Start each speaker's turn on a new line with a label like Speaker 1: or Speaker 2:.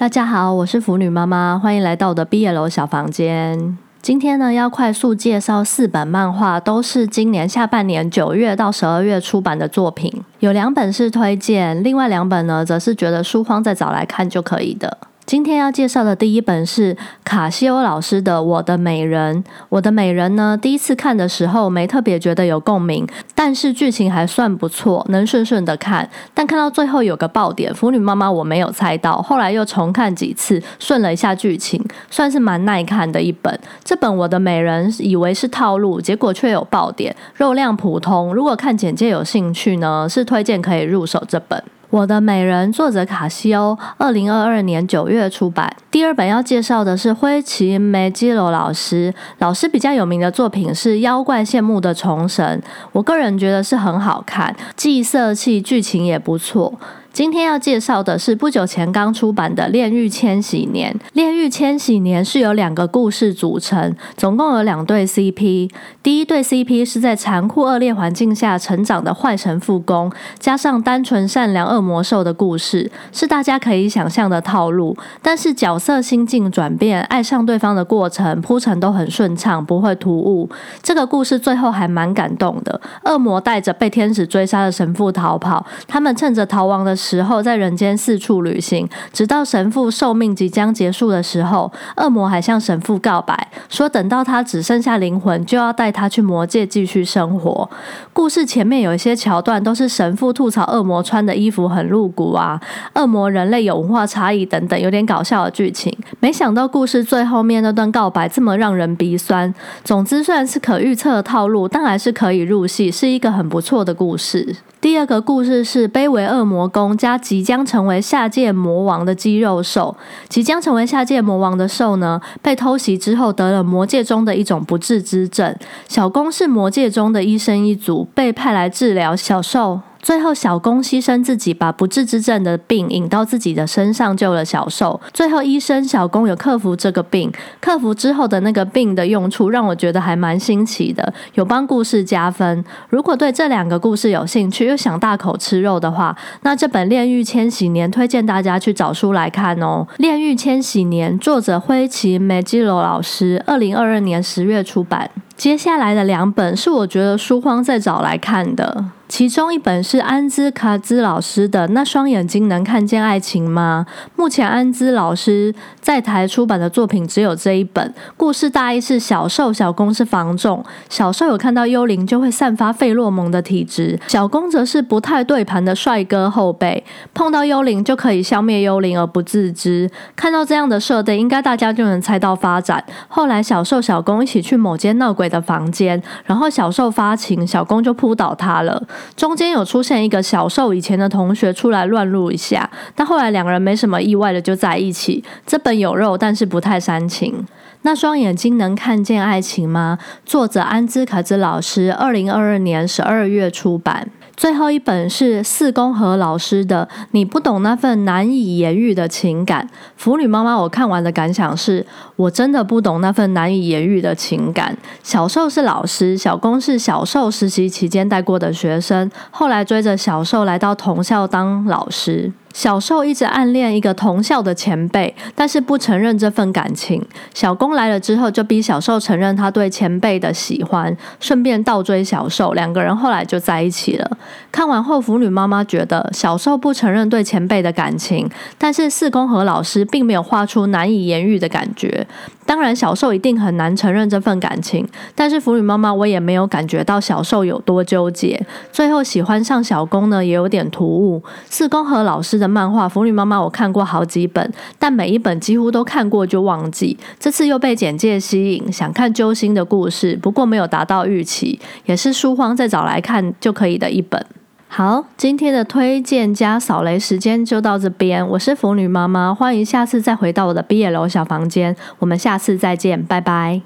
Speaker 1: 大家好，我是腐女妈妈，欢迎来到我的毕业楼小房间。今天呢，要快速介绍四本漫画，都是今年下半年九月到十二月出版的作品。有两本是推荐，另外两本呢，则是觉得书荒再找来看就可以的。今天要介绍的第一本是卡西欧老师的《我的美人》。我的美人呢，第一次看的时候没特别觉得有共鸣，但是剧情还算不错，能顺顺的看。但看到最后有个爆点，腐女妈妈我没有猜到，后来又重看几次，顺了一下剧情，算是蛮耐看的一本。这本《我的美人》以为是套路，结果却有爆点，肉量普通。如果看简介有兴趣呢，是推荐可以入手这本。我的美人，作者卡西欧，二零二二年九月出版。第二本要介绍的是灰崎梅基罗老师，老师比较有名的作品是《妖怪羡慕的虫神》，我个人觉得是很好看，既色气，剧情也不错。今天要介绍的是不久前刚出版的《炼狱千禧年》。《炼狱千禧年》是由两个故事组成，总共有两对 CP。第一对 CP 是在残酷恶劣环境下成长的坏神父宫，加上单纯善良恶魔兽的故事，是大家可以想象的套路。但是角色心境转变、爱上对方的过程铺陈都很顺畅，不会突兀。这个故事最后还蛮感动的。恶魔带着被天使追杀的神父逃跑，他们趁着逃亡的。时候在人间四处旅行，直到神父寿命即将结束的时候，恶魔还向神父告白，说等到他只剩下灵魂，就要带他去魔界继续生活。故事前面有一些桥段都是神父吐槽恶魔穿的衣服很露骨啊，恶魔人类有文化差异等等，有点搞笑的剧情。没想到故事最后面那段告白这么让人鼻酸。总之，虽然是可预测的套路，但还是可以入戏，是一个很不错的故事。第二个故事是卑微恶魔宫加即将成为下界魔王的肌肉兽。即将成为下界魔王的兽呢，被偷袭之后得了魔界中的一种不治之症。小公是魔界中的医生一族，被派来治疗小兽。最后，小公牺牲自己，把不治之症的病引到自己的身上，救了小兽。最后，医生小公有克服这个病，克服之后的那个病的用处，让我觉得还蛮新奇的，有帮故事加分。如果对这两个故事有兴趣，又想大口吃肉的话，那这本《炼狱千禧年》推荐大家去找书来看哦。《炼狱千禧年》作者灰崎梅基罗老师，二零二二年十月出版。接下来的两本是我觉得书荒在找来看的。其中一本是安兹卡兹老师的《那双眼睛能看见爱情吗》。目前安兹老师在台出版的作品只有这一本。故事大意是小受小公是防重，小受有看到幽灵就会散发费洛蒙的体质，小公则是不太对盘的帅哥后辈，碰到幽灵就可以消灭幽灵而不自知。看到这样的设定，应该大家就能猜到发展。后来小受小公一起去某间闹鬼的房间，然后小受发情，小公就扑倒他了。中间有出现一个小受以前的同学出来乱入一下，但后来两个人没什么意外的就在一起。这本有肉，但是不太煽情。那双眼睛能看见爱情吗？作者安兹卡兹老师，二零二二年十二月出版。最后一本是四宫和老师的《你不懂那份难以言喻的情感》。腐女妈妈，我看完的感想是，我真的不懂那份难以言喻的情感。小受是老师，小宫是小受实习期间带过的学生，后来追着小受来到同校当老师。小受一直暗恋一个同校的前辈，但是不承认这份感情。小公来了之后，就逼小受承认他对前辈的喜欢，顺便倒追小受。两个人后来就在一起了。看完后，腐女妈妈觉得小受不承认对前辈的感情，但是四宫和老师并没有画出难以言喻的感觉。当然，小受一定很难承认这份感情，但是腐女妈妈我也没有感觉到小受有多纠结。最后喜欢上小公呢，也有点突兀。四宫和老师的漫画，腐女妈妈我看过好几本，但每一本几乎都看过就忘记。这次又被简介吸引，想看揪心的故事，不过没有达到预期，也是书荒再找来看就可以的一本。好，今天的推荐加扫雷时间就到这边。我是腐女妈妈，欢迎下次再回到我的毕业楼小房间。我们下次再见，拜拜。